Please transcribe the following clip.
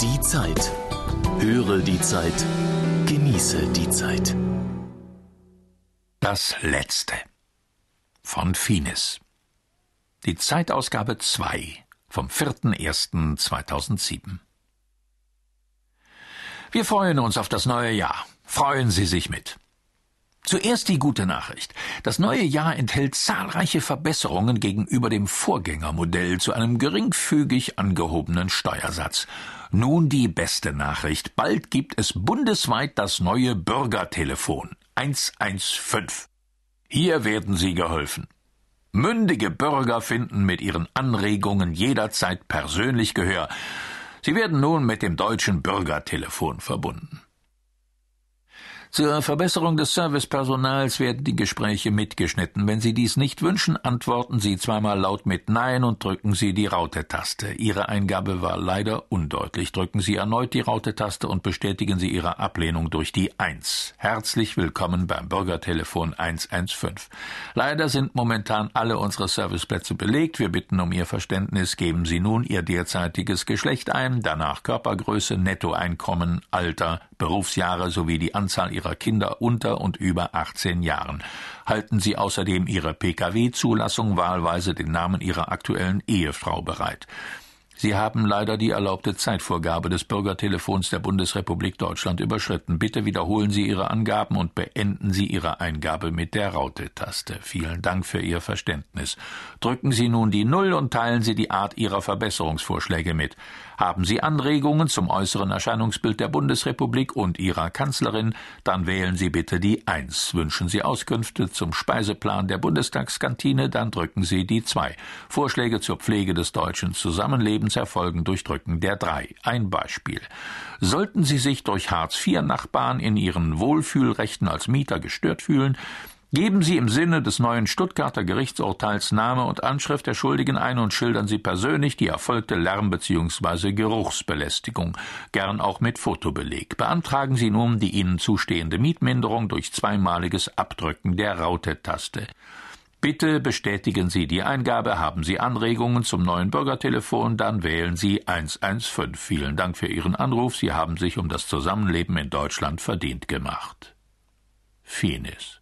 Die Zeit. Höre die Zeit. Genieße die Zeit. Das letzte. Von Finis. Die Zeitausgabe 2 vom 4.1.2007. Wir freuen uns auf das neue Jahr. Freuen Sie sich mit. Zuerst die gute Nachricht. Das neue Jahr enthält zahlreiche Verbesserungen gegenüber dem Vorgängermodell zu einem geringfügig angehobenen Steuersatz. Nun die beste Nachricht. Bald gibt es bundesweit das neue Bürgertelefon 115. Hier werden Sie geholfen. Mündige Bürger finden mit ihren Anregungen jederzeit persönlich Gehör. Sie werden nun mit dem deutschen Bürgertelefon verbunden. Zur Verbesserung des Servicepersonals werden die Gespräche mitgeschnitten. Wenn Sie dies nicht wünschen, antworten Sie zweimal laut mit Nein und drücken Sie die Raute-Taste. Ihre Eingabe war leider undeutlich. Drücken Sie erneut die Raute-Taste und bestätigen Sie Ihre Ablehnung durch die Eins. Herzlich willkommen beim Bürgertelefon 115. Leider sind momentan alle unsere Serviceplätze belegt. Wir bitten um Ihr Verständnis. Geben Sie nun Ihr derzeitiges Geschlecht ein, danach Körpergröße, Nettoeinkommen, Alter, Berufsjahre sowie die Anzahl Ihrer Kinder unter und über 18 Jahren. Halten Sie außerdem Ihre Pkw-Zulassung wahlweise den Namen Ihrer aktuellen Ehefrau bereit. Sie haben leider die erlaubte Zeitvorgabe des Bürgertelefons der Bundesrepublik Deutschland überschritten. Bitte wiederholen Sie Ihre Angaben und beenden Sie Ihre Eingabe mit der Raute-Taste. Vielen Dank für Ihr Verständnis. Drücken Sie nun die Null und teilen Sie die Art Ihrer Verbesserungsvorschläge mit. Haben Sie Anregungen zum äußeren Erscheinungsbild der Bundesrepublik und Ihrer Kanzlerin, dann wählen Sie bitte die Eins. Wünschen Sie Auskünfte zum Speiseplan der Bundestagskantine, dann drücken Sie die Zwei. Vorschläge zur Pflege des deutschen Zusammenlebens erfolgen durch Drücken der Drei. Ein Beispiel. Sollten Sie sich durch Hartz-IV-Nachbarn in Ihren Wohlfühlrechten als Mieter gestört fühlen, Geben Sie im Sinne des neuen Stuttgarter Gerichtsurteils Name und Anschrift der Schuldigen ein und schildern Sie persönlich die erfolgte Lärm- bzw. Geruchsbelästigung, gern auch mit Fotobeleg. Beantragen Sie nun die Ihnen zustehende Mietminderung durch zweimaliges Abdrücken der Raute-Taste. Bitte bestätigen Sie die Eingabe. Haben Sie Anregungen zum neuen Bürgertelefon, dann wählen Sie 115. Vielen Dank für Ihren Anruf. Sie haben sich um das Zusammenleben in Deutschland verdient gemacht. Finis